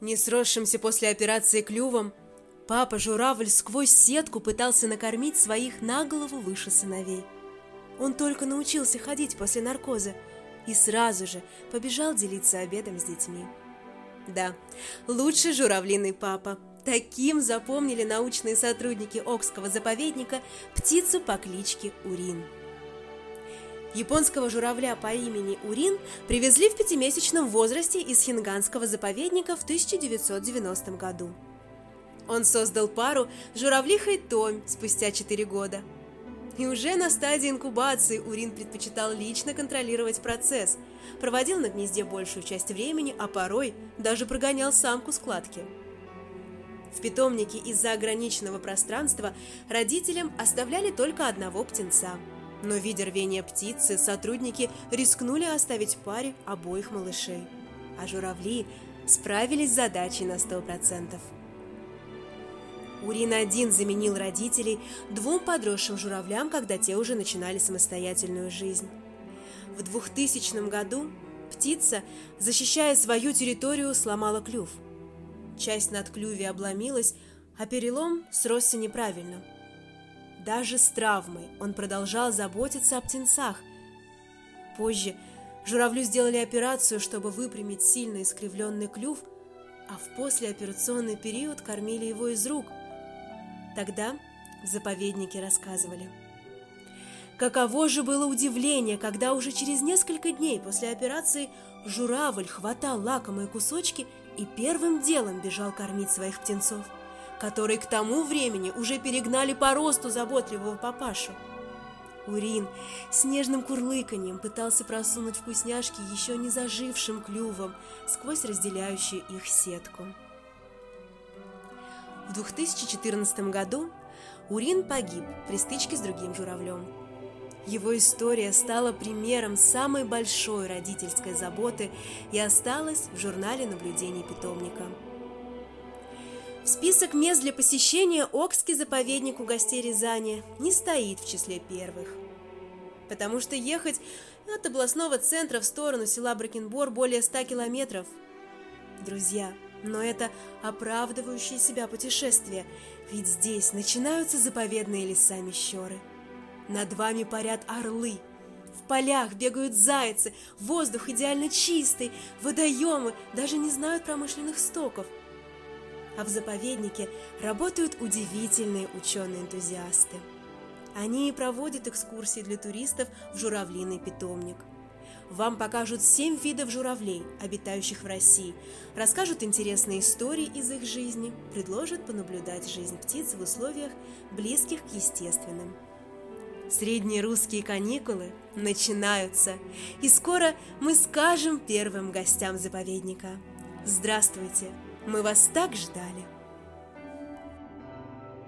Не сросшимся после операции клювом, папа журавль сквозь сетку пытался накормить своих на голову выше сыновей. Он только научился ходить после наркоза и сразу же побежал делиться обедом с детьми. Да, лучший журавлиный папа. Таким запомнили научные сотрудники Окского заповедника птицу по кличке Урин. Японского журавля по имени Урин привезли в пятимесячном возрасте из Хинганского заповедника в 1990 году. Он создал пару журавлиха и Томь спустя 4 года. И уже на стадии инкубации Урин предпочитал лично контролировать процесс, проводил на гнезде большую часть времени, а порой даже прогонял самку с кладки. В питомнике из-за ограниченного пространства родителям оставляли только одного птенца – но, видя рвение птицы, сотрудники рискнули оставить паре обоих малышей. А журавли справились с задачей на сто процентов. Урин-1 заменил родителей двум подросшим журавлям, когда те уже начинали самостоятельную жизнь. В 2000 году птица, защищая свою территорию, сломала клюв. Часть над клюве обломилась, а перелом сросся неправильно – даже с травмой он продолжал заботиться о птенцах. Позже журавлю сделали операцию, чтобы выпрямить сильно искривленный клюв, а в послеоперационный период кормили его из рук. Тогда заповедники рассказывали. Каково же было удивление, когда уже через несколько дней после операции журавль хватал лакомые кусочки и первым делом бежал кормить своих птенцов которые к тому времени уже перегнали по росту заботливого папашу. Урин с нежным курлыканьем пытался просунуть вкусняшки еще не зажившим клювом сквозь разделяющую их сетку. В 2014 году Урин погиб при стычке с другим журавлем. Его история стала примером самой большой родительской заботы и осталась в журнале наблюдений питомника – Список мест для посещения Окский заповедник у гостей Рязани не стоит в числе первых. Потому что ехать от областного центра в сторону села Бракенбор более 100 километров. Друзья, но это оправдывающее себя путешествие, ведь здесь начинаются заповедные леса Мещеры. Над вами парят орлы, в полях бегают зайцы, воздух идеально чистый, водоемы даже не знают промышленных стоков – а в заповеднике работают удивительные ученые-энтузиасты. Они проводят экскурсии для туристов в журавлиный питомник. Вам покажут семь видов журавлей, обитающих в России, расскажут интересные истории из их жизни, предложат понаблюдать жизнь птиц в условиях, близких к естественным. Средние русские каникулы начинаются, и скоро мы скажем первым гостям заповедника «Здравствуйте!» Мы вас так ждали.